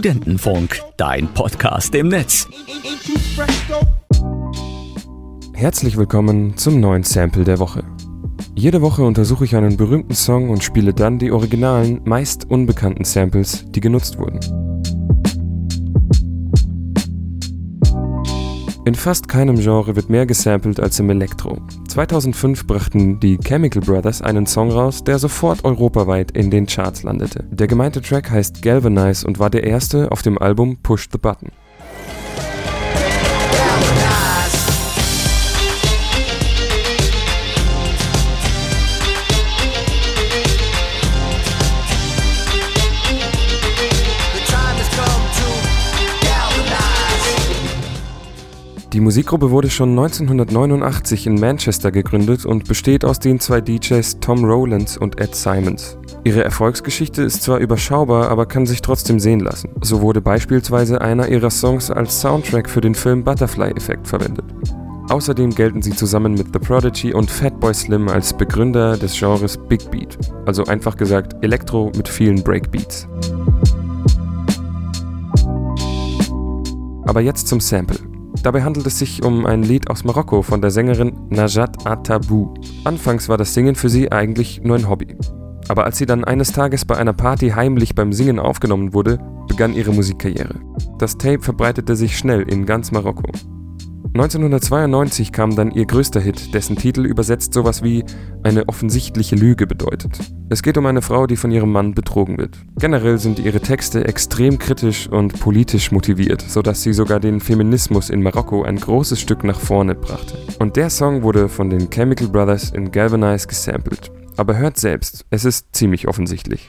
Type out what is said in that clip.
Studentenfunk, dein Podcast im Netz. Herzlich willkommen zum neuen Sample der Woche. Jede Woche untersuche ich einen berühmten Song und spiele dann die originalen, meist unbekannten Samples, die genutzt wurden. In fast keinem Genre wird mehr gesampelt als im Elektro. 2005 brachten die Chemical Brothers einen Song raus, der sofort europaweit in den Charts landete. Der gemeinte Track heißt Galvanize und war der erste auf dem Album Push the Button. Die Musikgruppe wurde schon 1989 in Manchester gegründet und besteht aus den zwei DJs Tom Rowlands und Ed Simons. Ihre Erfolgsgeschichte ist zwar überschaubar, aber kann sich trotzdem sehen lassen. So wurde beispielsweise einer ihrer Songs als Soundtrack für den Film Butterfly Effect verwendet. Außerdem gelten sie zusammen mit The Prodigy und Fatboy Slim als Begründer des Genres Big Beat, also einfach gesagt Elektro mit vielen Breakbeats. Aber jetzt zum Sample. Dabei handelt es sich um ein Lied aus Marokko von der Sängerin Najat Atabou. Anfangs war das Singen für sie eigentlich nur ein Hobby. Aber als sie dann eines Tages bei einer Party heimlich beim Singen aufgenommen wurde, begann ihre Musikkarriere. Das Tape verbreitete sich schnell in ganz Marokko. 1992 kam dann ihr größter Hit, dessen Titel übersetzt sowas wie eine offensichtliche Lüge bedeutet. Es geht um eine Frau, die von ihrem Mann betrogen wird. Generell sind ihre Texte extrem kritisch und politisch motiviert, sodass sie sogar den Feminismus in Marokko ein großes Stück nach vorne brachte. Und der Song wurde von den Chemical Brothers in Galvanize gesampelt. Aber hört selbst, es ist ziemlich offensichtlich.